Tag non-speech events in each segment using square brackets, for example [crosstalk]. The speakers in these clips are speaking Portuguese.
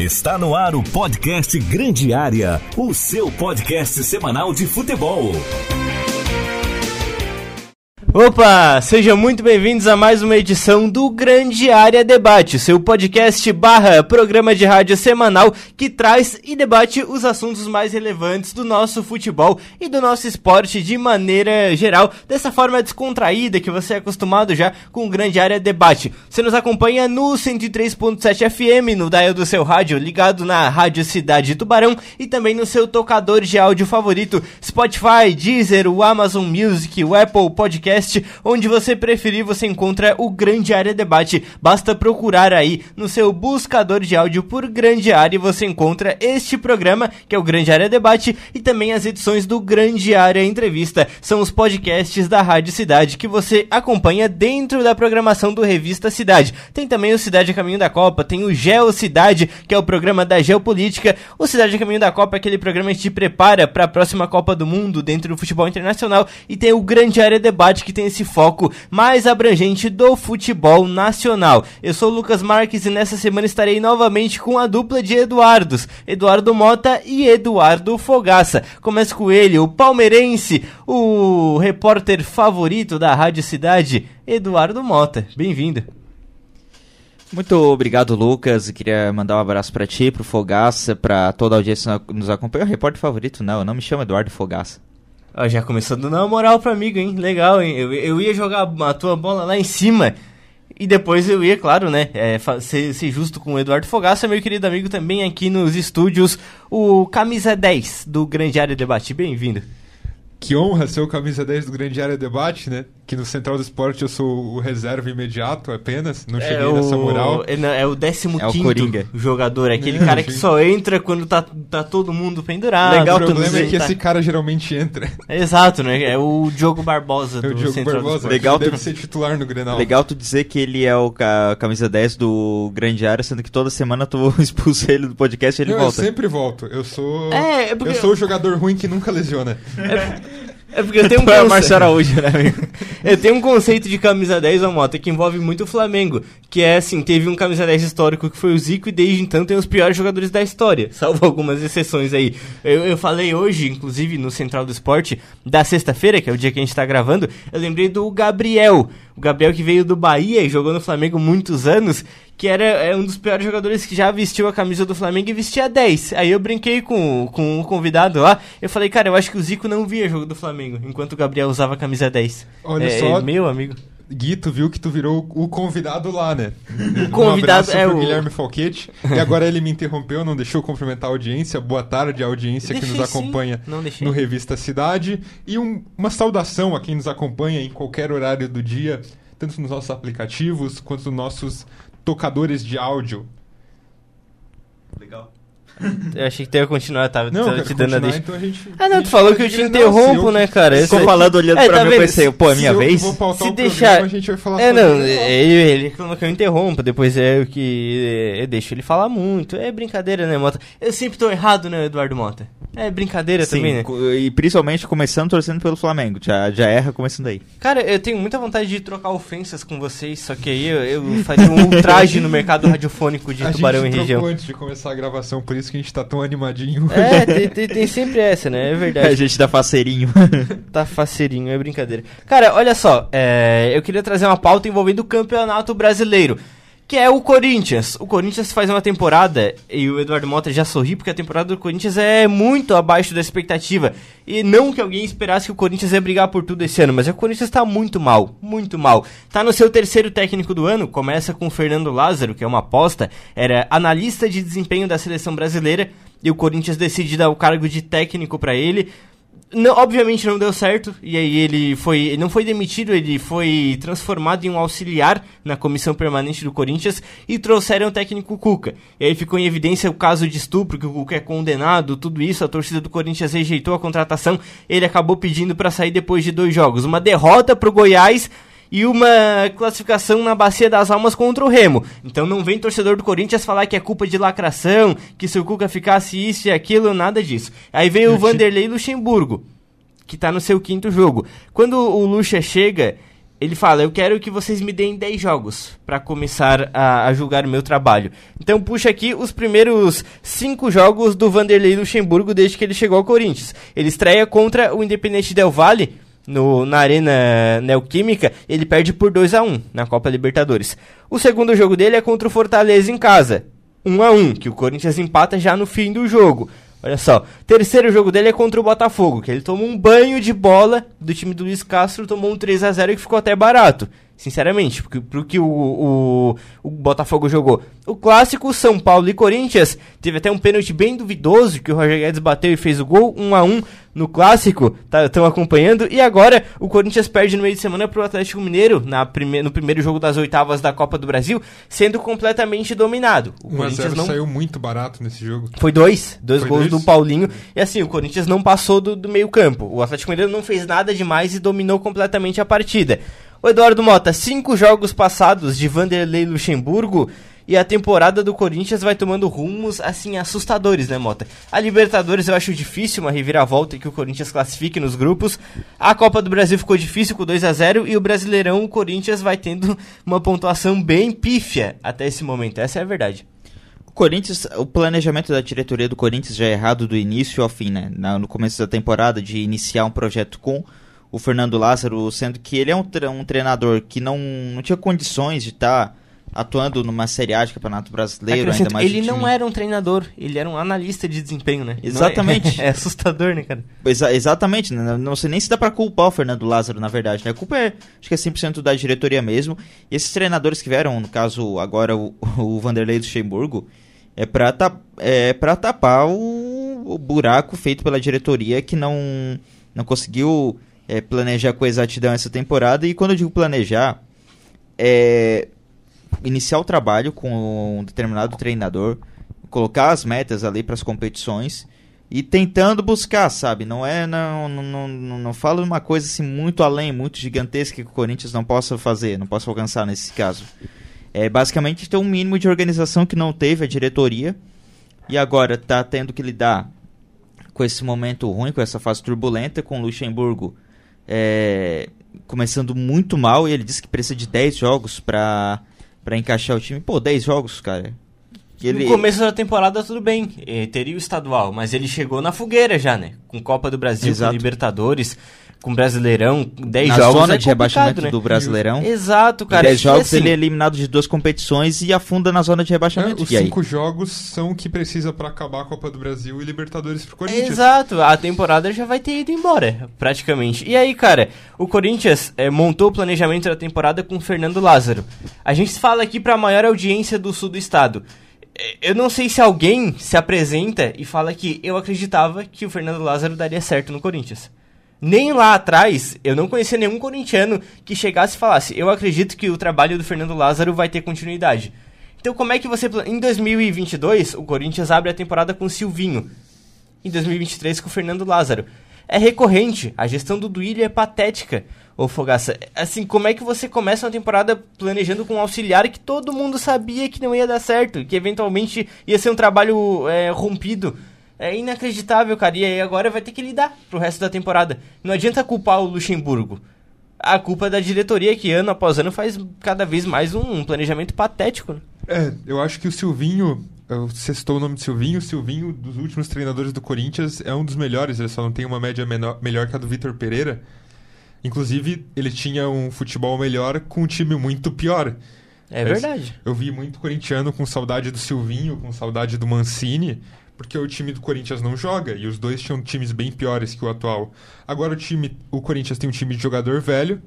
Está no ar o podcast Grande Área, o seu podcast semanal de futebol. Opa, sejam muito bem-vindos a mais uma edição do Grande Área Debate, seu podcast barra programa de rádio semanal que traz e debate os assuntos mais relevantes do nosso futebol e do nosso esporte de maneira geral, dessa forma descontraída que você é acostumado já com o Grande Área Debate. Você nos acompanha no 103.7 FM, no dial do seu rádio, ligado na Rádio Cidade Tubarão e também no seu tocador de áudio favorito, Spotify, Deezer, o Amazon Music, o Apple Podcast podcast, onde você preferir, você encontra o Grande Área Debate. Basta procurar aí no seu buscador de áudio por Grande Área e você encontra este programa, que é o Grande Área Debate, e também as edições do Grande Área Entrevista. São os podcasts da Rádio Cidade que você acompanha dentro da programação do Revista Cidade. Tem também o Cidade a Caminho da Copa, tem o Geo Cidade, que é o programa da geopolítica. O Cidade a Caminho da Copa é aquele programa que te prepara para a próxima Copa do Mundo dentro do futebol internacional. E tem o Grande Área Debate, que tem esse foco mais abrangente do futebol nacional. Eu sou o Lucas Marques e nessa semana estarei novamente com a dupla de Eduardos, Eduardo Mota e Eduardo Fogaça. Começo com ele, o palmeirense, o repórter favorito da Rádio Cidade, Eduardo Mota. Bem-vindo. Muito obrigado, Lucas. Queria mandar um abraço para ti, pro Fogaça, para toda a audiência que nos acompanha. O repórter favorito, não, eu não me chamo Eduardo Fogaça. Ó, já começou dando uma moral pro amigo, hein? Legal, hein? Eu, eu ia jogar a tua bola lá em cima. E depois eu ia, claro, né? É, ser, ser, justo com o Eduardo Fogaça, meu querido amigo, também aqui nos estúdios, o Camisa 10 do Grande Área Debate. Bem-vindo. Que honra ser o Camisa 10 do Grande Área Debate, né? Que no Central do Esporte eu sou o reserva imediato apenas, não é cheguei o... nessa moral. É, é o 15 é jogador, é aquele é, cara que só entra quando tá, tá todo mundo pendurado. Legal, o problema é que tá... esse cara geralmente entra. É, exato, né? É o Diogo Barbosa é o Diogo Central Barbosa, do Legal deve tu... ser titular no Grenal. Legal tu dizer que ele é o ca... camisa 10 do Grande Área, sendo que toda semana tu [laughs] expulsa ele do podcast e ele não, volta. Eu sempre volto. Eu sou é, porque... eu sou o jogador ruim que nunca lesiona. É... É porque eu tenho [laughs] um conceito... Marcelo Araújo, né, amigo? [laughs] Eu tenho um conceito de camisa 10 a moto que envolve muito o Flamengo. Que é assim, teve um camisa 10 histórico que foi o Zico e desde então tem os piores jogadores da história. Salvo algumas exceções aí. Eu, eu falei hoje, inclusive, no Central do Esporte, da sexta-feira, que é o dia que a gente tá gravando, eu lembrei do Gabriel. O Gabriel que veio do Bahia e jogou no Flamengo muitos anos que era é um dos piores jogadores que já vestiu a camisa do Flamengo e vestia 10. Aí eu brinquei com, com o convidado lá, eu falei, cara, eu acho que o Zico não via jogo do Flamengo, enquanto o Gabriel usava a camisa 10. Olha é, só. É meu amigo. Gui, tu viu que tu virou o convidado lá, né? O convidado um é o Guilherme Falquete. e agora ele me interrompeu, não deixou cumprimentar a audiência. Boa tarde, a audiência deixei, que nos acompanha no Revista Cidade. E um, uma saudação a quem nos acompanha em qualquer horário do dia, tanto nos nossos aplicativos quanto nos nossos tocadores de áudio. Legal. Eu achei que tu ia continuar, tava não, te dando a deixa. Então a gente, ah, não, tu falou que eu te interrompo, eu, né, cara? Ficou é falando olhando é, pra tá mim, eu pensei, pô, é minha vez? Se deixar... Programa, a gente vai falar É, não, ele, ele falou que eu interrompo, depois é o que... Eu deixo ele falar muito. É brincadeira, né, Mota? Eu sempre tô errado, né, Eduardo Mota? É brincadeira Sim, também, né? E principalmente começando torcendo pelo Flamengo. Já, já erra começando aí. Cara, eu tenho muita vontade de trocar ofensas com vocês, só que aí eu, eu faria um ultraje no mercado radiofônico de a Tubarão e região. antes de começar a gravação, por isso que a gente tá tão animadinho. É, tem, [laughs] tem, tem, sempre essa, né? É verdade. [laughs] A gente tá faceirinho. [laughs] tá faceirinho, é brincadeira. Cara, olha só, é, eu queria trazer uma pauta envolvendo o Campeonato Brasileiro que é o Corinthians. O Corinthians faz uma temporada, e o Eduardo Mota já sorri, porque a temporada do Corinthians é muito abaixo da expectativa. E não que alguém esperasse que o Corinthians ia brigar por tudo esse ano, mas o Corinthians está muito mal, muito mal. Tá no seu terceiro técnico do ano, começa com o Fernando Lázaro, que é uma aposta, era analista de desempenho da seleção brasileira, e o Corinthians decide dar o cargo de técnico para ele. Não, obviamente não deu certo, e aí ele foi. Ele não foi demitido, ele foi transformado em um auxiliar na comissão permanente do Corinthians e trouxeram o técnico Cuca. E aí ficou em evidência o caso de estupro, que o Cuca é condenado, tudo isso, a torcida do Corinthians rejeitou a contratação, ele acabou pedindo para sair depois de dois jogos. Uma derrota pro Goiás e uma classificação na Bacia das Almas contra o Remo. Então não vem torcedor do Corinthians falar que é culpa de lacração, que se o Cuca ficasse isso e aquilo, nada disso. Aí vem o Vanderlei Luxemburgo, que tá no seu quinto jogo. Quando o Lucha chega, ele fala: Eu quero que vocês me deem 10 jogos para começar a, a, julgar o meu trabalho. Então, puxa aqui os primeiros 5 jogos do Vanderlei Luxemburgo desde que ele chegou ao Corinthians. Ele estreia contra o Independente Del Valle. No, na Arena Neoquímica, ele perde por 2 a 1 na Copa Libertadores. O segundo jogo dele é contra o Fortaleza em casa, 1 a 1 que o Corinthians empata já no fim do jogo. Olha só, terceiro jogo dele é contra o Botafogo, que ele tomou um banho de bola do time do Luiz Castro, tomou um 3 a 0 que ficou até barato. Sinceramente, porque, pro que o, o, o, Botafogo jogou. O clássico São Paulo e Corinthians teve até um pênalti bem duvidoso que o Roger Guedes bateu e fez o gol, 1 a 1 no clássico, estão tá, acompanhando. E agora o Corinthians perde no meio de semana para o Atlético Mineiro na prime no primeiro jogo das oitavas da Copa do Brasil, sendo completamente dominado. O 1 Corinthians não saiu muito barato nesse jogo. Foi dois, dois Foi gols dois? do Paulinho. E assim, o Corinthians não passou do, do meio campo. O Atlético Mineiro não fez nada demais e dominou completamente a partida. O Eduardo Mota, cinco jogos passados de Vanderlei Luxemburgo e a temporada do Corinthians vai tomando rumos assim assustadores, né, Mota? A Libertadores eu acho difícil uma reviravolta que o Corinthians classifique nos grupos. A Copa do Brasil ficou difícil com 2 a 0 e o Brasileirão o Corinthians vai tendo uma pontuação bem pífia até esse momento. Essa é a verdade. O Corinthians, o planejamento da diretoria do Corinthians já é errado do início ao fim, né? No começo da temporada de iniciar um projeto com o Fernando Lázaro, sendo que ele é um, tre um treinador que não, não tinha condições de estar tá atuando numa Série A de Campeonato Brasileiro, ainda mais Ele não era um treinador, ele era um analista de desempenho, né? Exatamente. É, [laughs] é, assustador, né, cara? Exa exatamente, né? não sei nem se dá pra culpar o Fernando Lázaro, na verdade, né? A culpa é, acho que é 100% da diretoria mesmo. E esses treinadores que vieram, no caso, agora o, [laughs] o Vanderlei Luxemburgo, é pra, ta é pra tapar o, o buraco feito pela diretoria que não, não conseguiu é, planejar com exatidão essa temporada. E quando eu digo planejar, é iniciar o trabalho com um determinado treinador, colocar as metas ali para as competições e tentando buscar, sabe? Não é não não, não, não falo uma coisa assim muito além, muito gigantesca que o Corinthians não possa fazer, não possa alcançar nesse caso. É basicamente ter um mínimo de organização que não teve a diretoria e agora está tendo que lidar com esse momento ruim, com essa fase turbulenta, com o Luxemburgo é, começando muito mal e ele disse que precisa de 10 jogos para encaixar o time. Pô, 10 jogos, cara. Ele... No começo da temporada tudo bem, teria o estadual, mas ele chegou na fogueira já, né? Com Copa do Brasil, Exato. com Libertadores com Brasileirão, 10 jogos. Na zona é de rebaixamento né? do Brasileirão. Exato, cara. Em 10 jogos assim, ele é eliminado de duas competições e afunda na zona de rebaixamento. É, os cinco jogos são o que precisa para acabar a Copa do Brasil e Libertadores pro Corinthians. Exato, a temporada já vai ter ido embora, praticamente. E aí, cara, o Corinthians é, montou o planejamento da temporada com o Fernando Lázaro. A gente fala aqui para a maior audiência do sul do estado é, eu não sei se alguém se apresenta e fala que eu acreditava que o Fernando Lázaro daria certo no Corinthians. Nem lá atrás, eu não conhecia nenhum corintiano que chegasse e falasse: Eu acredito que o trabalho do Fernando Lázaro vai ter continuidade. Então, como é que você. Em 2022, o Corinthians abre a temporada com o Silvinho. Em 2023, com o Fernando Lázaro. É recorrente. A gestão do Duílio é patética. Ô Fogaça, assim, como é que você começa uma temporada planejando com um auxiliar que todo mundo sabia que não ia dar certo, que eventualmente ia ser um trabalho é, rompido? É inacreditável, cara. E aí agora vai ter que lidar pro resto da temporada. Não adianta culpar o Luxemburgo. A culpa é da diretoria que ano após ano faz cada vez mais um planejamento patético. Né? É, eu acho que o Silvinho, você citou o nome de Silvinho, o Silvinho, dos últimos treinadores do Corinthians, é um dos melhores, ele só não tem uma média menor, melhor que a do Vitor Pereira. Inclusive, ele tinha um futebol melhor com um time muito pior. É verdade. Eu vi muito corintiano com saudade do Silvinho, com saudade do Mancini porque o time do Corinthians não joga e os dois tinham times bem piores que o atual. Agora o time, o Corinthians tem um time de jogador velho,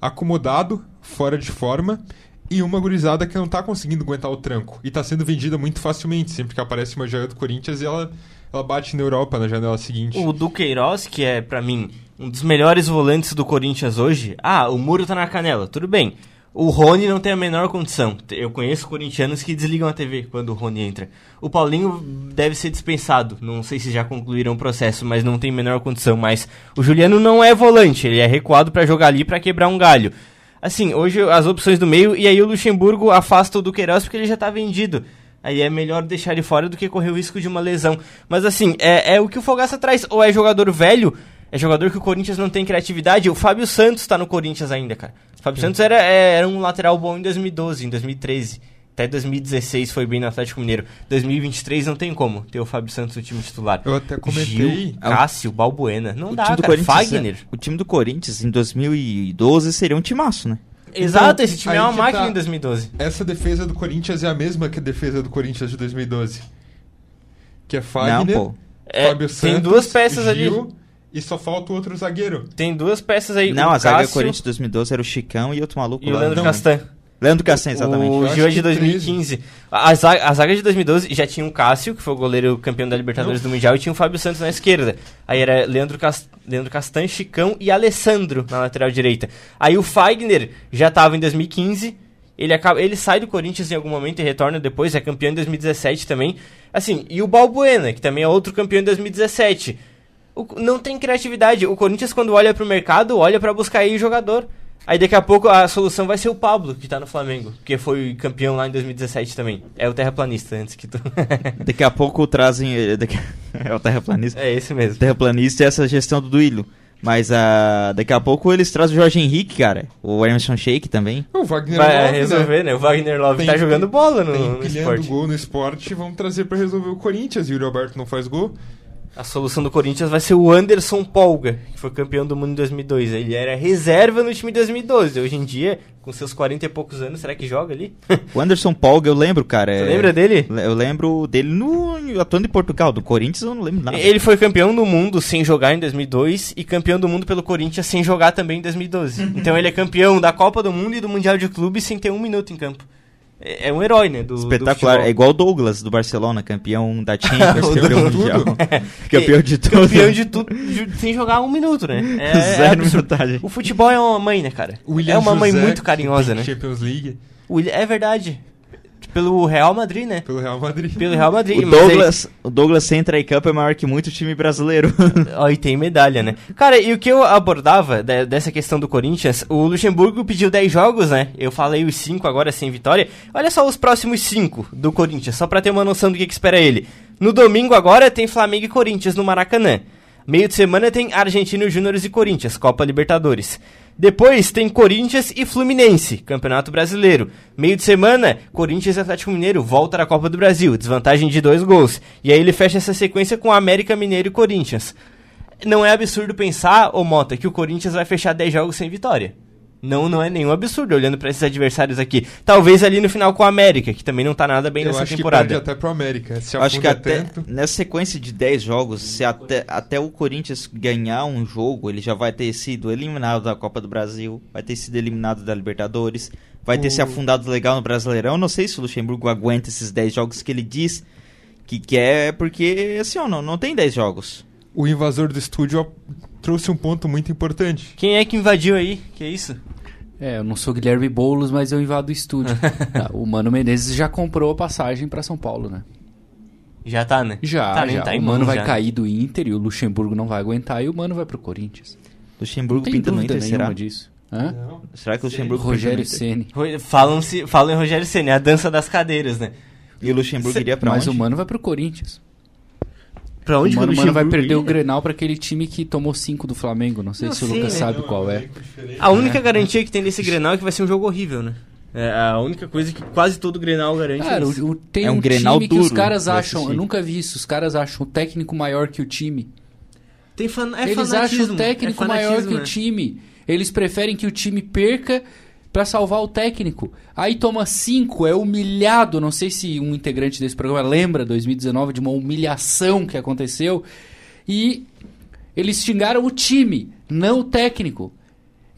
acomodado, fora de forma e uma gurizada que não tá conseguindo aguentar o tranco e tá sendo vendida muito facilmente, sempre que aparece uma joia do Corinthians e ela ela bate na Europa na janela seguinte. O Duqueiroz, que é para mim um dos melhores volantes do Corinthians hoje. Ah, o muro tá na canela, tudo bem. O Rony não tem a menor condição. Eu conheço corintianos que desligam a TV quando o Rony entra. O Paulinho deve ser dispensado. Não sei se já concluíram o processo, mas não tem a menor condição. Mas o Juliano não é volante, ele é recuado para jogar ali para quebrar um galho. Assim, hoje as opções do meio, e aí o Luxemburgo afasta o Duqueiroz porque ele já tá vendido. Aí é melhor deixar ele fora do que correr o risco de uma lesão. Mas assim, é, é o que o Fogaça traz. Ou é jogador velho É jogador que o Corinthians não tem criatividade. O Fábio Santos tá no Corinthians ainda, cara. O Fábio Sim. Santos era, é, era um lateral bom em 2012, em 2013. Até 2016 foi bem no Atlético Mineiro. 2023 não tem como ter o Fábio Santos no time titular. Eu até comentei. Gil, Cássio, Balbuena. Não o dá, time do cara. Fagner. O time do Corinthians em 2012 seria um timaço, né? Exato, então, esse time é uma máquina tá. em 2012. Essa defesa do Corinthians é a mesma que a defesa do Corinthians de 2012. Que é Fagner, não, é, Fábio Santos, tem duas peças Gil, ali. E só falta o outro zagueiro. Tem duas peças aí. Não, a zaga do Corinthians de 2012 era o Chicão e outro maluco e lá. E o Leandro Castan. Leandro Castan, exatamente. O Gil é de 2015. A zaga, a zaga de 2012 já tinha o Cássio, que foi o goleiro campeão da Libertadores Não. do Mundial, e tinha o Fábio Santos na esquerda. Aí era Leandro, Cast... Leandro Castan, Chicão e Alessandro na lateral direita. Aí o Fagner já estava em 2015. Ele, acaba, ele sai do Corinthians em algum momento e retorna depois, é campeão em 2017 também. Assim, e o Balbuena, que também é outro campeão em 2017. O, não tem criatividade. O Corinthians, quando olha para o mercado, olha para buscar aí jogador. Aí daqui a pouco a solução vai ser o Pablo, que tá no Flamengo, que foi campeão lá em 2017 também. É o terraplanista antes que tu. [laughs] daqui a pouco trazem. Daqui... [laughs] É o terraplanista. É esse mesmo. O terraplanista é essa gestão do Duílio. Mas uh, daqui a pouco eles trazem o Jorge Henrique, cara. O Emerson Sheik também. O Wagner Vai Love, resolver, né? né? O Wagner Love tem, tá jogando bola no, tem no esporte. gol no esporte, vamos trazer para resolver o Corinthians. E o Alberto não faz gol. A solução do Corinthians vai ser o Anderson Polga, que foi campeão do mundo em 2002. Ele era reserva no time de 2012. Hoje em dia, com seus 40 e poucos anos, será que joga ali? o Anderson Polga, eu lembro, cara. Você é... lembra dele? Eu lembro dele no atuando em Portugal. Do Corinthians eu não lembro nada. Ele foi campeão do mundo sem jogar em 2002 e campeão do mundo pelo Corinthians sem jogar também em 2012. [laughs] então ele é campeão da Copa do Mundo e do Mundial de Clubes sem ter um minuto em campo. É, é um herói, né? Do, Espetacular. Do é igual o Douglas do Barcelona, campeão da [laughs] Champions, campeão mundial. [laughs] campeão de tudo. Campeão de tudo sem jogar um minuto, né? [laughs] É, é Zero é minutagem. O futebol é uma mãe, né, cara? William é uma José, mãe muito carinhosa, né? Champions League. É verdade. Pelo Real Madrid, né? Pelo Real Madrid. Pelo Real Madrid. O Douglas, aí... o Douglas sem entrar em campo é maior que muito time brasileiro. [laughs] Ó, e tem medalha, né? Cara, e o que eu abordava de, dessa questão do Corinthians, o Luxemburgo pediu 10 jogos, né? Eu falei os 5 agora sem vitória. Olha só os próximos 5 do Corinthians, só pra ter uma noção do que, que espera ele. No domingo agora tem Flamengo e Corinthians no Maracanã. Meio de semana tem Argentino Júnior e Corinthians, Copa Libertadores. Depois tem Corinthians e Fluminense, Campeonato Brasileiro. Meio de semana, Corinthians e Atlético Mineiro volta à Copa do Brasil, desvantagem de dois gols. E aí ele fecha essa sequência com América Mineiro e Corinthians. Não é absurdo pensar, ô Mota, que o Corinthians vai fechar 10 jogos sem vitória. Não, não é nenhum absurdo olhando para esses adversários aqui. Talvez ali no final com o América, que também não tá nada bem Eu nessa acho temporada. Que até pro América. Se acho que até tanto... nessa sequência de 10 jogos, se até, até o Corinthians ganhar um jogo, ele já vai ter sido eliminado da Copa do Brasil, vai ter sido eliminado da Libertadores, vai ter se afundado legal no Brasileirão. Eu não sei se o Luxemburgo aguenta esses 10 jogos que ele diz que quer, porque assim, ó, não, não tem 10 jogos. O invasor do estúdio trouxe um ponto muito importante. Quem é que invadiu aí? Que é isso? É, eu não sou Guilherme Boulos, mas eu invado o estúdio. Ah, [laughs] o Mano Menezes já comprou a passagem para São Paulo, né? Já tá, né? Já, tá, já. Tá o Mano vai já. cair do Inter e o Luxemburgo não vai aguentar e o Mano vai pro Corinthians. Luxemburgo pinta no Inter, será? disso. Hã? Será que o Luxemburgo Rogério Ceni. Falam-se, falam em Rogério Ceni, a dança das cadeiras, né? E o Luxemburgo iria pra Mas onde? o Mano vai pro Corinthians. Pra onde o Mano, o Mano vai perder o Grenal para aquele time que tomou 5 do Flamengo. Não sei não se o Lucas né? sabe qual é. A única é. garantia que tem nesse Grenal é que vai ser um jogo horrível, né? É a única coisa que quase todo Grenal garante. Cara, é o, o, tem é um, um Grenal time duro que os caras acham. Eu nunca vi isso. Os caras acham o técnico maior que o time. Tem fan, é Eles acham o técnico é maior que né? o time. Eles preferem que o time perca para salvar o técnico. Aí toma cinco, é humilhado. Não sei se um integrante desse programa lembra 2019 de uma humilhação que aconteceu. E eles xingaram o time, não o técnico.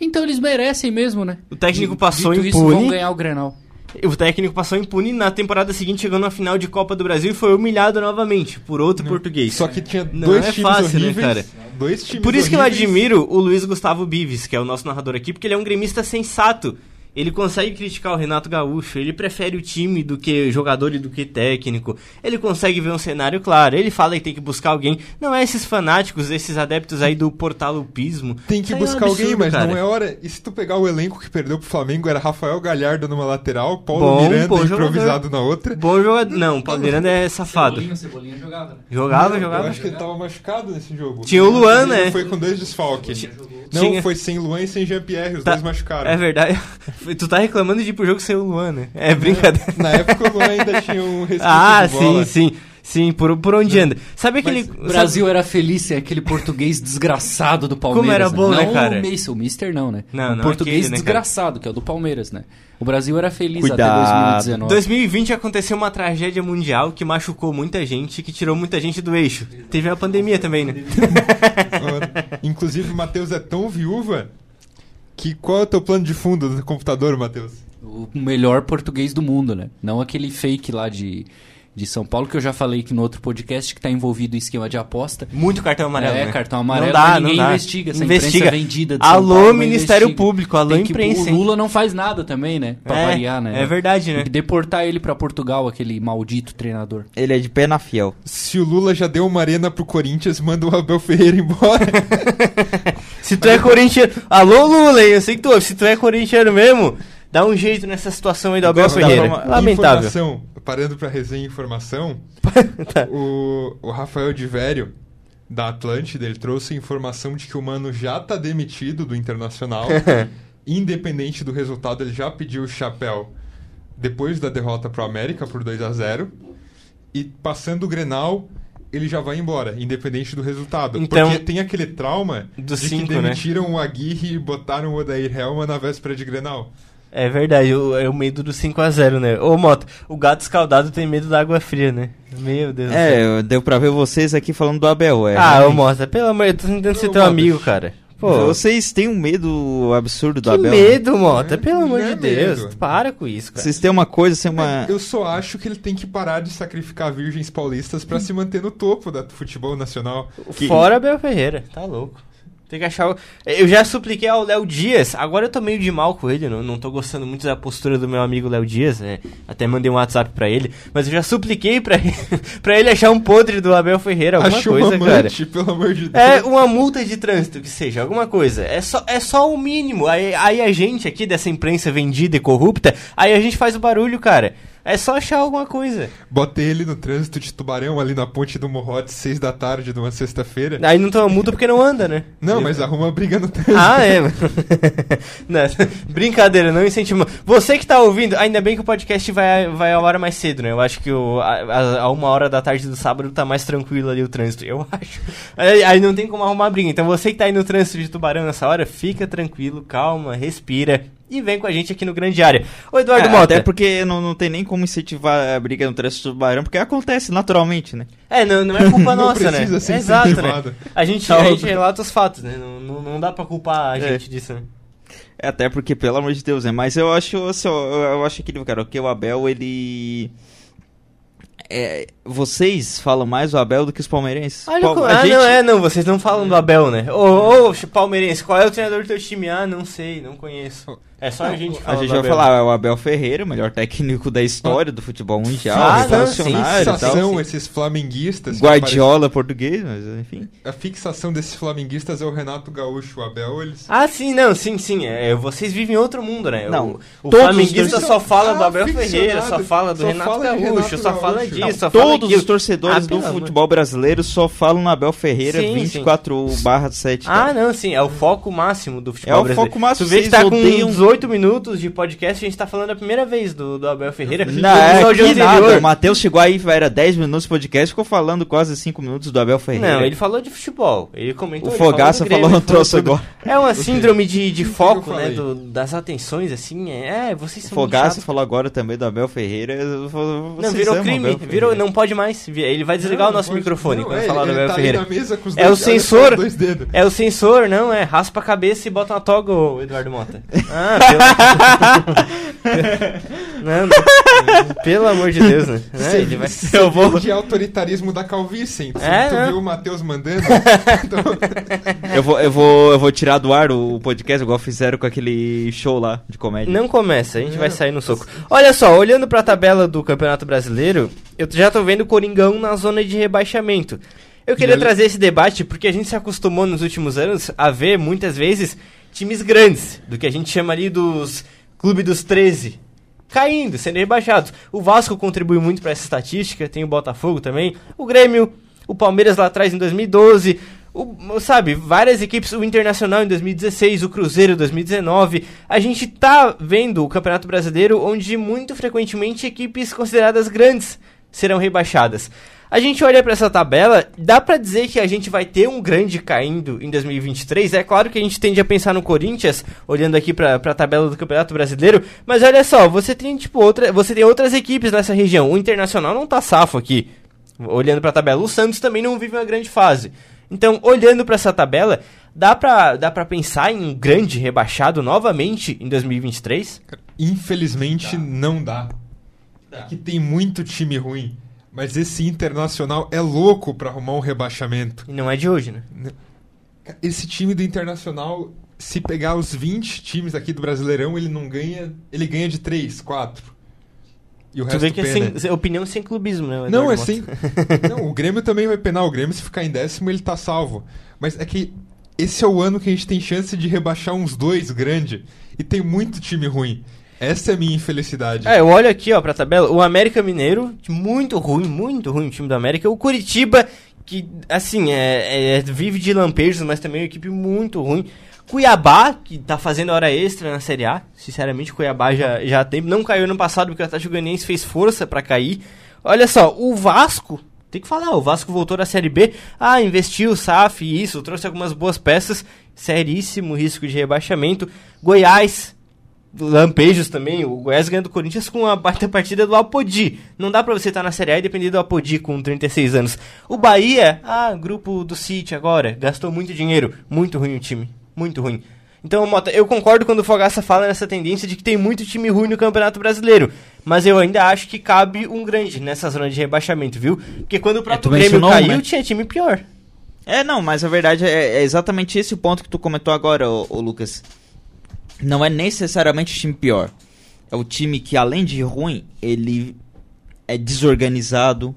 Então eles merecem mesmo, né? O técnico passou Dito impune. Isso, vão ganhar o Grenal. O técnico passou impune na temporada seguinte chegou na final de Copa do Brasil e foi humilhado novamente por outro não. português. Só que tinha não dois é times fácil, né, horríveis, né, cara? Dois times Por isso horríveis. que eu admiro o Luiz Gustavo Bives, que é o nosso narrador aqui, porque ele é um gremista sensato. Ele consegue criticar o Renato Gaúcho, ele prefere o time do que jogador e do que técnico. Ele consegue ver um cenário claro. Ele fala que tem que buscar alguém. Não é esses fanáticos, esses adeptos aí do portalupismo. Tem que buscar é um absurdo, alguém, mas cara. não é hora. E se tu pegar o elenco que perdeu pro Flamengo, era Rafael Galhardo numa lateral, Paulo bom, Miranda bom improvisado jogador. na outra. Bom jogador. Não, Paulo Miranda é safado. Cebolinha, Cebolinha jogava. Né? Jogava, jogava. Eu acho que ele tava machucado nesse jogo. Tinha o Luan, né? Foi com dois desfalques. Não, Tinha... foi sem Luan e sem Jean-Pierre, os tá. dois machucaram. É verdade. [laughs] tu tá reclamando de ir pro jogo sem o Luan, né? É brincadeira. Na época o Luan ainda [laughs] tinha um resquício Ah, sim, sim. Sim, por, por onde anda. Sabe aquele. O Brasil sabe... era feliz sem aquele português desgraçado do Palmeiras. Como era bom, né, né cara? O Mason, o Mister não, né? Não, o não português aquele, né, desgraçado, que é o do Palmeiras, né? O Brasil era feliz Cuidado. até 2019. 2020 aconteceu uma tragédia mundial que machucou muita gente, que tirou muita gente do eixo. Teve a pandemia também, né? [laughs] Inclusive, o Matheus é tão viúva que qual é o teu plano de fundo do computador, Matheus? O melhor português do mundo, né? Não aquele fake lá de de São Paulo, que eu já falei aqui no outro podcast, que está envolvido em esquema de aposta. Muito cartão amarelo. É, né? cartão amarelo, não dá, ninguém não dá. investiga essa investiga. vendida de Alô, Paulo, Ministério investiga. Público, alô, Tem imprensa. Que, o Lula não faz nada também, né? Pra é, variar, né? É verdade, né? Tem que deportar ele para Portugal, aquele maldito treinador. Ele é de pena fiel. Se o Lula já deu uma arena pro Corinthians, manda o Abel Ferreira embora. [laughs] se tu é corintiano. Alô, Lula, eu sei que tu. Se tu é corintiano mesmo, dá um jeito nessa situação aí do Abel Ferreira. Lamentável. Parando pra resenha informação, [laughs] tá. o, o Rafael de Vério, da Atlântida, ele trouxe informação de que o Mano já tá demitido do Internacional. [laughs] Independente do resultado, ele já pediu o chapéu depois da derrota pro América por 2 a 0 E passando o Grenal, ele já vai embora, independente do resultado. Então, Porque tem aquele trauma de cinco, que né? demitiram né? o Aguirre e botaram o Odair Helma na véspera de Grenal. É verdade, o, é o medo do 5x0, né? Ô, Moto, o gato escaldado tem medo da água fria, né? Meu Deus É, deu pra ver vocês aqui falando do Abel, é. Ah, ô, Mota, pelo amor de Deus, tô tentando ser teu amigo, cara. Pô, vocês têm um medo absurdo do que Abel. Que né? medo, Mota, pelo amor de é Deus. Medo. Para com isso, cara. Vocês têm uma coisa, sem uma. Eu só acho que ele tem que parar de sacrificar virgens paulistas para se manter no topo da futebol nacional. Que... Fora Abel Ferreira, tá louco. Tem que achar. Eu já supliquei ao Léo Dias, agora eu tô meio de mal com ele, não, não tô gostando muito da postura do meu amigo Léo Dias, né? Até mandei um WhatsApp pra ele, mas eu já supliquei pra ele, [laughs] pra ele achar um podre do Abel Ferreira, alguma coisa, uma amante, cara. pelo amor de Deus. É uma multa de trânsito, que seja, alguma coisa. É só, é só o mínimo. Aí, aí a gente aqui dessa imprensa vendida e corrupta, aí a gente faz o barulho, cara. É só achar alguma coisa. Botei ele no trânsito de Tubarão, ali na ponte do Morrote, seis da tarde de uma sexta-feira. Aí não toma multa porque não anda, né? Não, mas arruma briga no trânsito. Ah, é. [laughs] não, [laughs] brincadeira, não incentiva. Você que tá ouvindo, ainda bem que o podcast vai, vai a hora mais cedo, né? Eu acho que o, a, a, uma hora da tarde do sábado tá mais tranquilo ali o trânsito. Eu [laughs] acho. Aí, aí não tem como arrumar briga. Então você que tá aí no trânsito de Tubarão nessa hora, fica tranquilo, calma, respira e vem com a gente aqui no Grande Área. Ô Eduardo é, Mota. Até porque não, não tem nem como incentivar a briga no trânsito do Tubarão, porque acontece naturalmente, né? É, não, não é culpa [laughs] nossa, né? Ser é exato, né? A gente, a gente relata os fatos, né? Não, não, não dá pra culpar a é. gente disso, né? É, até porque, pelo amor de Deus, né? Mas eu acho, assim, eu, eu acho que, cara, que o Abel, ele é, vocês falam mais do Abel do que os palmeirenses. Olha, Pal ah, gente... não, é, não, vocês não falam do Abel, né? Ô, ô, palmeirense, qual é o treinador do teu time? Ah, não sei, não conheço. É só não, a gente falar. A gente vai Abel. falar, é o Abel Ferreira, o melhor técnico da história do futebol mundial, ah, revolucionário a fixação, esses flamenguistas. Guardiola português, mas enfim. A fixação desses flamenguistas é o Renato Gaúcho, o Abel, eles. Ah, sim, não, sim, sim. É, vocês vivem outro mundo, né? Não. O, o flamenguista só fala ah, do Abel Ferreira, só fala do só Renato fala Gaúcho, Renato só fala disso. Não, só todos fala os torcedores ah, do futebol brasileiro só falam no Abel Ferreira sim, 24 barra 7. Ah, não, sim, é o foco máximo do futebol brasileiro. É o foco máximo. Tu vê que tá com 18 minutos de podcast, a gente tá falando a primeira vez do, do Abel Ferreira. Não, é que nada, o Matheus chegou aí, era 10 minutos de podcast, ficou falando quase 5 minutos do Abel Ferreira. Não, ele falou de futebol, ele comentou. O Fogaça falou, falou um troço agora. É uma síndrome de, de foco, né, do, das atenções, assim, é, é vocês são O Fogaça falou agora também do Abel Ferreira, Não, virou crime, virou, não pode mais, ele vai desligar não, o nosso pode, microfone não, quando é, falar do Abel tá Ferreira. é o sensor, é o sensor, não, é, raspa a cabeça e bota uma toga, Eduardo Mota. Ah, [laughs] não, não, pelo amor de Deus, né? Você, ele vai... eu vou de autoritarismo da calvície, é, tu viu o Matheus mandando? eu, vou, eu, vou, eu vou tirar do ar o podcast, igual fizeram com aquele show lá de comédia. Não começa, a gente é. vai sair no soco. Olha só, olhando pra tabela do Campeonato Brasileiro, eu já tô vendo o Coringão na zona de rebaixamento. Eu queria trazer esse debate porque a gente se acostumou nos últimos anos a ver muitas vezes times grandes, do que a gente chama ali dos clube dos 13, caindo, sendo rebaixados. O Vasco contribui muito para essa estatística, tem o Botafogo também, o Grêmio, o Palmeiras lá atrás em 2012, o, sabe, várias equipes, o Internacional em 2016, o Cruzeiro em 2019. A gente tá vendo o Campeonato Brasileiro onde muito frequentemente equipes consideradas grandes serão rebaixadas. A gente olha para essa tabela, dá para dizer que a gente vai ter um grande caindo em 2023. É claro que a gente tende a pensar no Corinthians, olhando aqui para a tabela do Campeonato Brasileiro, mas olha só, você tem tipo outra, você tem outras equipes nessa região. O Internacional não tá safo aqui. Olhando para a tabela, o Santos também não vive uma grande fase. Então, olhando para essa tabela, dá para dá para pensar em um grande rebaixado novamente em 2023? Infelizmente dá. não dá. dá. É que tem muito time ruim. Mas esse Internacional é louco para arrumar um rebaixamento. E não é de hoje, né? Esse time do Internacional, se pegar os 20 times aqui do Brasileirão, ele não ganha. Ele ganha de 3, 4. E o tu resto vê que é sem, opinião sem clubismo, né? Não, é sem. [laughs] não, o Grêmio também vai penar. O Grêmio, se ficar em décimo, ele tá salvo. Mas é que esse é o ano que a gente tem chance de rebaixar uns dois grande. E tem muito time ruim. Essa é a minha infelicidade. É, eu olho aqui, ó, pra tabela. O América Mineiro, muito ruim, muito ruim o time do América. O Curitiba, que, assim, é, é, vive de lampejos, mas também é uma equipe muito ruim. Cuiabá, que tá fazendo hora extra na Série A. Sinceramente, Cuiabá já, já tem. Não caiu no passado porque o Atlético Goianiense fez força para cair. Olha só, o Vasco. Tem que falar, o Vasco voltou da Série B. Ah, investiu, SAF, isso, trouxe algumas boas peças. Seríssimo risco de rebaixamento. Goiás, lampejos também. O Goiás ganha do Corinthians com a baita partida do Apodi. Não dá pra você estar tá na Série A e depender do Apodi com 36 anos. O Bahia, ah, grupo do City agora, gastou muito dinheiro. Muito ruim o time. Muito ruim. Então, Mota, eu concordo quando o Fogaça fala nessa tendência de que tem muito time ruim no Campeonato Brasileiro. Mas eu ainda acho que cabe um grande nessa zona de rebaixamento, viu? Porque quando o próprio é, Grêmio caiu, né? tinha time pior. É, não, mas a verdade é, é, exatamente esse o ponto que tu comentou agora, ô, ô Lucas não é necessariamente o time pior. É o time que, além de ruim, ele é desorganizado,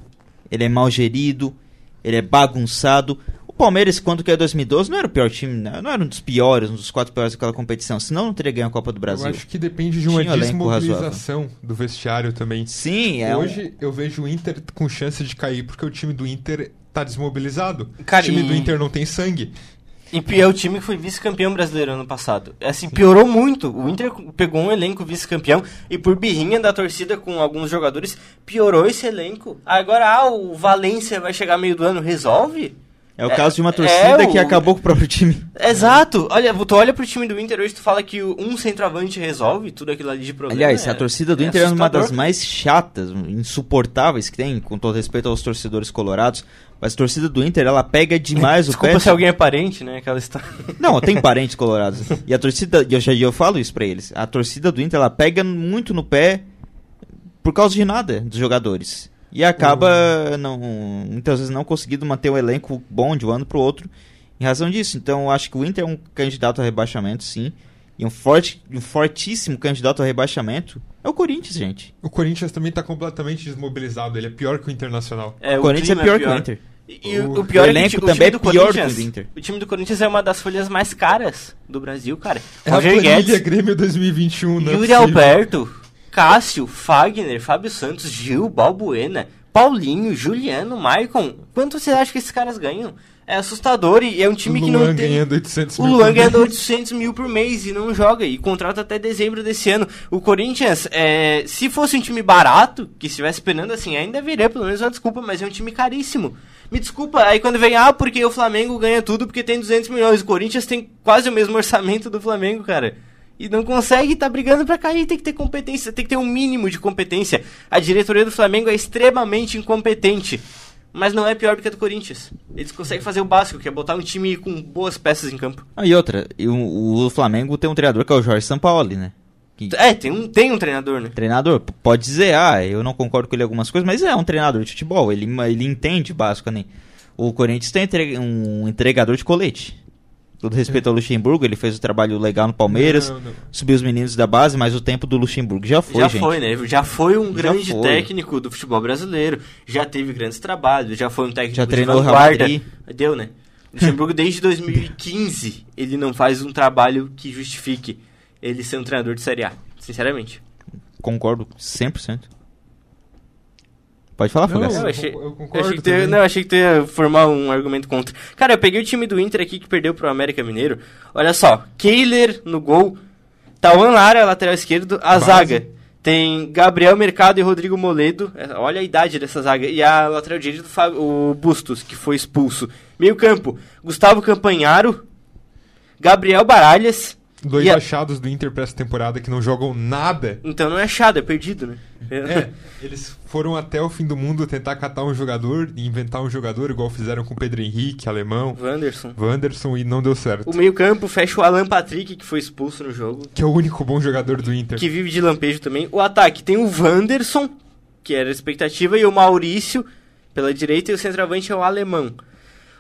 ele é mal gerido, ele é bagunçado. O Palmeiras, quando que é 2012, não era o pior time, né? não era um dos piores, um dos quatro piores daquela competição, senão não teria ganho a Copa do Brasil. Eu acho que depende de uma Tinha desmobilização do vestiário também. Sim, é Hoje um... eu vejo o Inter com chance de cair porque o time do Inter tá desmobilizado. Cara, o time e... do Inter não tem sangue. E é o time que foi vice-campeão brasileiro ano passado. Assim, piorou muito. O Inter pegou um elenco vice-campeão e por birrinha da torcida com alguns jogadores, piorou esse elenco. Agora, ah, o Valência vai chegar meio do ano, resolve? É o caso de uma é, torcida é, que acabou com o próprio time. Exato. Olha, tu olha pro time do Inter hoje, tu fala que um centroavante resolve tudo aquilo ali de problema. Aliás, é, a torcida do é Inter é uma das mais chatas, insuportáveis que tem, com todo respeito aos torcedores colorados. Mas a torcida do Inter, ela pega demais o [laughs] Desculpa pé. se alguém é parente, né? Aquela história. [laughs] Não, tem parentes colorados. E a torcida, eu já eu falo isso pra eles. A torcida do Inter, ela pega muito no pé por causa de nada dos jogadores. E acaba, uhum. não, muitas vezes, não conseguindo manter um elenco bom de um ano pro outro em razão disso. Então, eu acho que o Inter é um candidato a rebaixamento, sim. E um, forte, um fortíssimo candidato a rebaixamento é o Corinthians, gente. O Corinthians também está completamente desmobilizado. Ele é pior que o Internacional. É, o, o Corinthians é pior, é pior, que o Inter. E o, o pior o elenco é que, também é pior que o do Inter. O time do Corinthians é uma das folhas mais caras do Brasil, cara. É Roger a Guedes, Grêmio 2021, né? Yuri Alberto, Cássio, Fagner, Fábio Santos, Gil, Balbuena, Paulinho, Juliano, Maicon. Quanto você acha que esses caras ganham? é assustador e é um time que não tem... ganhando 800 mil. O Luan ganhando 800 mil por mês e não joga. E contrata até dezembro desse ano. O Corinthians, é, se fosse um time barato, que estivesse penando assim, ainda viria pelo menos uma desculpa, mas é um time caríssimo. Me desculpa, aí quando vem, ah, porque o Flamengo ganha tudo porque tem 200 milhões. O Corinthians tem quase o mesmo orçamento do Flamengo, cara. E não consegue, tá brigando para cair, tem que ter competência, tem que ter um mínimo de competência. A diretoria do Flamengo é extremamente incompetente. mas não é pior do que a do Corinthians. Eles conseguem fazer o básico, que é botar um time com boas peças em campo. Ah, e outra, o, o Flamengo tem um treinador que é o Jorge Sampaoli, né? Que... É, tem um, tem um treinador, né? Treinador, pode dizer, ah, eu não concordo com ele em algumas coisas, mas é um treinador de futebol, ele, ele entende básico, né? O Corinthians tem um entregador de colete. Todo respeito ao Luxemburgo, ele fez o um trabalho legal no Palmeiras, não, não. subiu os meninos da base, mas o tempo do Luxemburgo já foi, Já gente. foi, né? Já foi um já grande foi. técnico do futebol brasileiro, já teve grandes trabalhos, já foi um técnico já treinou de vanguarda. Deu, né? Luxemburgo desde 2015, ele não faz um trabalho que justifique ele ser um treinador de Série A, sinceramente. Concordo 100%. Pode falar, Fugas. Eu, achei, eu concordo. Achei que ia, não, achei que tu ia formar um argumento contra. Cara, eu peguei o time do Inter aqui que perdeu pro América Mineiro. Olha só, Kehler no gol, Tauan Lara, lateral esquerdo, a Base. zaga. Tem Gabriel Mercado e Rodrigo Moledo. É, olha a idade dessa zaga. E a lateral direita, o Bustos, que foi expulso. Meio campo, Gustavo Campanharo, Gabriel Baralhas, Dois achados do Inter pra essa temporada que não jogam nada. Então não é achado, é perdido, né? É, eles foram até o fim do mundo tentar catar um jogador e inventar um jogador, igual fizeram com Pedro Henrique, alemão. Wanderson. Wanderson e não deu certo. O meio-campo fecha o Alan Patrick, que foi expulso no jogo. Que é o único bom jogador do Inter. Que vive de lampejo também. O ataque tem o Wanderson, que era a expectativa, e o Maurício pela direita, e o centroavante é o alemão.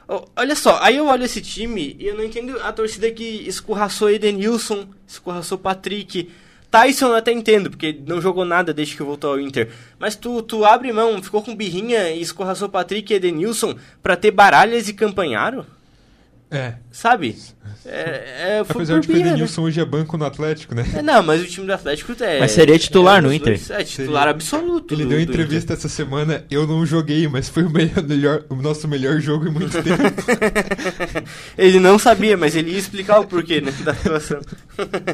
Olha só, aí eu olho esse time e eu não entendo a torcida que escorraçou Edenilson, escorraçou Patrick. Tyson eu até entendo, porque não jogou nada desde que voltou ao Inter. Mas tu, tu abre mão, ficou com birrinha e escorraçou Patrick e Edenilson pra ter Baralhas e Campanharo? É. Sabe? [laughs] É, é, Apesar de que o Edenilson né? hoje é banco no Atlético, né? É, não, mas o time do Atlético é. Mas seria titular é, no Inter. É, titular seria... absoluto. Ele do, deu entrevista essa semana, eu não joguei, mas foi o, melhor, o nosso melhor jogo em muito tempo. [laughs] ele não sabia, mas ele ia explicar o porquê né, da situação.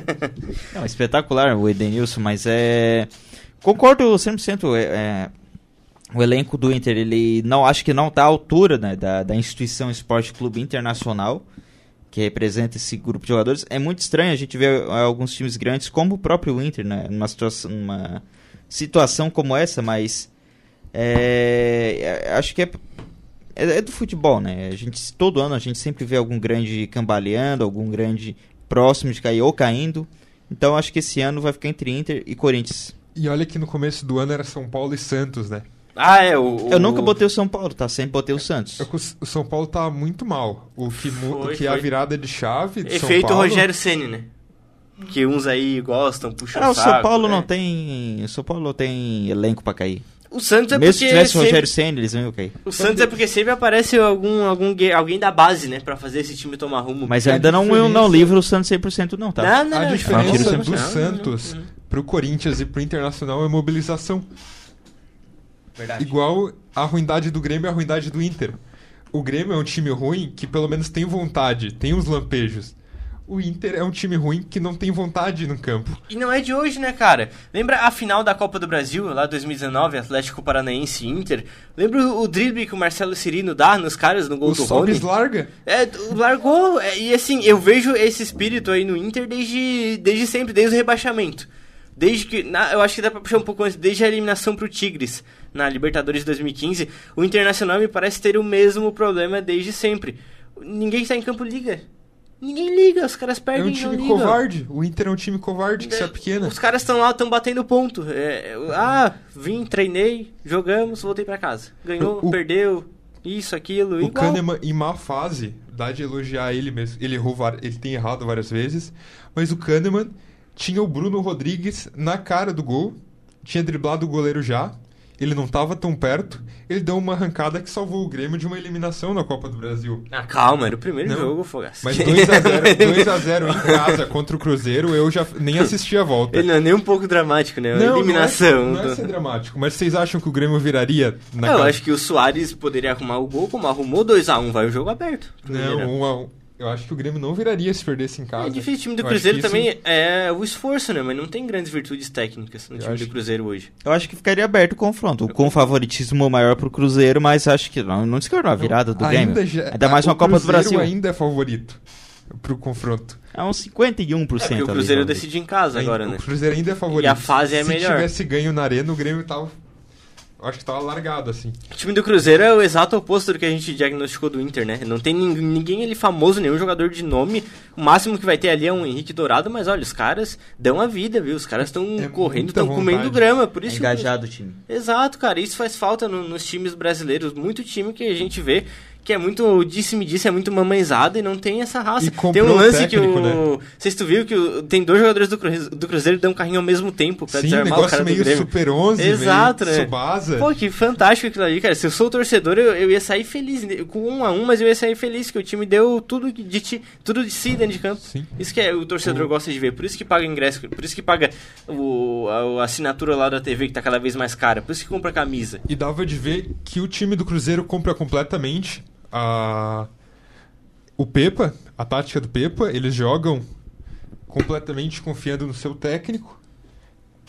[laughs] não, espetacular o Edenilson, mas é. Concordo 100%. É, é o elenco do Inter, ele não acho que não está à altura né, da, da instituição Esporte Clube Internacional, que representa esse grupo de jogadores. É muito estranho a gente ver alguns times grandes, como o próprio Inter, né, numa situação, situação como essa, mas é acho que é, é, é, do futebol, né? A gente, todo ano a gente sempre vê algum grande cambaleando, algum grande próximo de cair ou caindo. Então acho que esse ano vai ficar entre Inter e Corinthians. E olha que no começo do ano era São Paulo e Santos, né? Ah, é. O, Eu nunca botei o São Paulo, tá? Sempre botei o Santos. É o São Paulo tá muito mal. O que, foi, que é a virada de chave de Efeito São Paulo... Rogério Ceni, né? Que uns aí gostam, puxam ah, o saco. O São Paulo né? não tem. O São Paulo tem elenco pra cair. O Santos é Mesmo porque. se tivesse sempre... o Rogério Senna, eles iam cair. O Santos é porque sempre aparece algum, algum alguém da base, né? Pra fazer esse time tomar rumo. Mas ainda não, diferença... não livro o Santos 100% não, tá? Não, não, a diferença do Santos pro Corinthians e pro Internacional é mobilização. Verdade. Igual a ruindade do Grêmio e a ruindade do Inter. O Grêmio é um time ruim que pelo menos tem vontade, tem os lampejos. O Inter é um time ruim que não tem vontade no campo. E não é de hoje, né, cara? Lembra a final da Copa do Brasil, lá 2019, Atlético Paranaense e Inter? Lembra o drible que o Marcelo Cirino dá nos caras no gol o do Rony? O larga. É, largou. É, e assim, eu vejo esse espírito aí no Inter desde, desde sempre, desde o rebaixamento. Desde que. Na, eu acho que dá pra puxar um pouco antes, desde a eliminação pro Tigres na Libertadores de 2015, o Internacional me parece ter o mesmo problema desde sempre. Ninguém está em campo liga. Ninguém liga, os caras perdem. É um time covarde. O Inter é um time covarde que é, se é pequena. Os caras estão lá, estão batendo ponto. É, ah, vim, treinei, jogamos, voltei para casa. Ganhou, o, perdeu, isso, aquilo. O igual. Kahneman, em má fase, dá de elogiar ele mesmo. Ele errou, ele tem errado várias vezes. Mas o Kahneman tinha o Bruno Rodrigues na cara do gol. Tinha driblado o goleiro já ele não estava tão perto, ele deu uma arrancada que salvou o Grêmio de uma eliminação na Copa do Brasil. Ah, calma, era o primeiro não, jogo, Fogaça. Mas [laughs] 2x0 em casa contra o Cruzeiro, eu já nem assisti a volta. Ele não é nem um pouco dramático, né? Não, eliminação. Não é, não é ser dramático, mas vocês acham que o Grêmio viraria na Eu casa? acho que o Soares poderia arrumar o gol, como arrumou 2x1, vai o jogo aberto. Não, 1x1. Eu acho que o Grêmio não viraria se perdesse em casa. É difícil. O time do eu Cruzeiro também isso... é o esforço, né? Mas não tem grandes virtudes técnicas no eu time do Cruzeiro hoje. Eu acho que ficaria aberto o confronto. Com favoritismo maior pro Cruzeiro, mas acho que não, não descartou a virada do ainda Grêmio. Já, ainda mais uma Copa do Brasil. ainda é favorito pro confronto. É uns 51%. É porque o Cruzeiro ali, decide em casa agora, né? O Cruzeiro ainda é favorito. E a fase é Se melhor. Se tivesse ganho na arena, o Grêmio tava acho que tava largado, assim. O time do Cruzeiro é o exato oposto do que a gente diagnosticou do Inter, né? Não tem ninguém ali famoso, nenhum jogador de nome. O máximo que vai ter ali é um Henrique Dourado, mas olha, os caras dão a vida, viu? Os caras estão é correndo, estão comendo grama, por isso. É engajado o time. Exato, cara. Isso faz falta no, nos times brasileiros. Muito time que a gente vê que é muito disse-me disse, é muito mamãezada e não tem essa raça. tem um lance técnico, que o. Né? Sei tu viu que o... tem dois jogadores do Cruzeiro, do Cruzeiro que dão um carrinho ao mesmo tempo pra Sim, desarmar o cara meio do Grêmio. Super 11, Exato, né? Subasa. Pô, que fantástico aquilo ali, cara. Se eu sou torcedor, eu, eu ia sair feliz com um a um, mas eu ia sair feliz que o time deu tudo de ti, tudo de si dentro de campo. Sim. Isso que é, o torcedor gosta de ver. Por isso que paga ingresso, por isso que paga o, a, a assinatura lá da TV que tá cada vez mais cara. Por isso que compra camisa. E dava de ver que o time do Cruzeiro compra completamente a o Pepa, a tática do Pepa, eles jogam completamente confiando no seu técnico.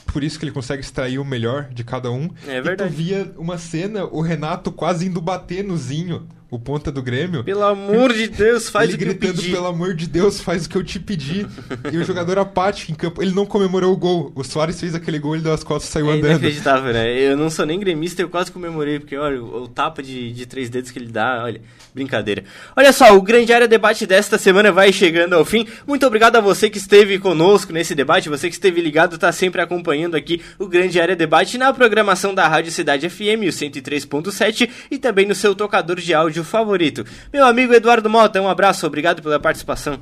Por isso que ele consegue extrair o melhor de cada um. É verdade. E tu via uma cena, o Renato quase indo bater no Zinho o ponta do Grêmio. Pelo amor de Deus, faz o que gritando, eu pedi. pelo amor de Deus, faz o que eu te pedi. e o jogador apático em campo, ele não comemorou o gol. O Soares fez aquele gol, ele deu as costas e saiu é andando. Inacreditável, né? Eu não sou nem gremista, eu quase comemorei, porque olha, o, o tapa de, de três dedos que ele dá, olha, brincadeira. Olha só, o Grande Área Debate desta semana vai chegando ao fim. Muito obrigado a você que esteve conosco nesse debate, você que esteve ligado, está sempre acompanhando aqui o Grande Área Debate na programação da Rádio Cidade FM, o 103.7, e também no seu tocador de áudio favorito. Meu amigo Eduardo Mota, um abraço, obrigado pela participação.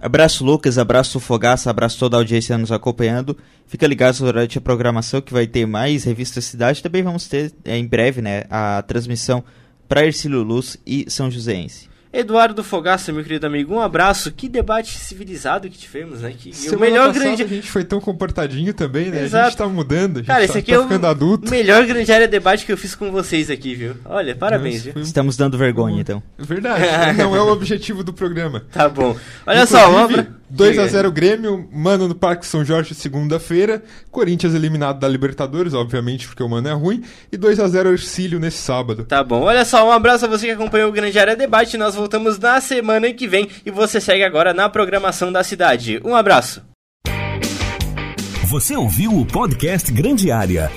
Abraço Lucas, abraço Fogaça, abraço toda a audiência nos acompanhando. Fica ligado durante a programação que vai ter mais Revista Cidade. Também vamos ter é, em breve né, a transmissão para Ercílio Luz e São Joséense. Eduardo Fogaça, meu querido amigo, um abraço. Que debate civilizado que tivemos, né? Que o melhor grande. A gente foi tão comportadinho também, né? Exato. A gente tá mudando, a gente Cara, tá, esse aqui tá é ficando adulto. o melhor grande área debate que eu fiz com vocês aqui, viu? Olha, parabéns, viu? Estamos dando vergonha, então. Verdade, [laughs] não é o objetivo do programa. Tá bom. Olha Inclusive, só, uma... 2x0 Grêmio, Mano no Parque São Jorge segunda-feira. Corinthians eliminado da Libertadores, obviamente, porque o Mano é ruim. E 2x0 Ercílio nesse sábado. Tá bom. Olha só, um abraço a você que acompanhou o Grande Área Debate. Voltamos na semana que vem e você segue agora na programação da cidade. Um abraço. Você ouviu o podcast Grande Área.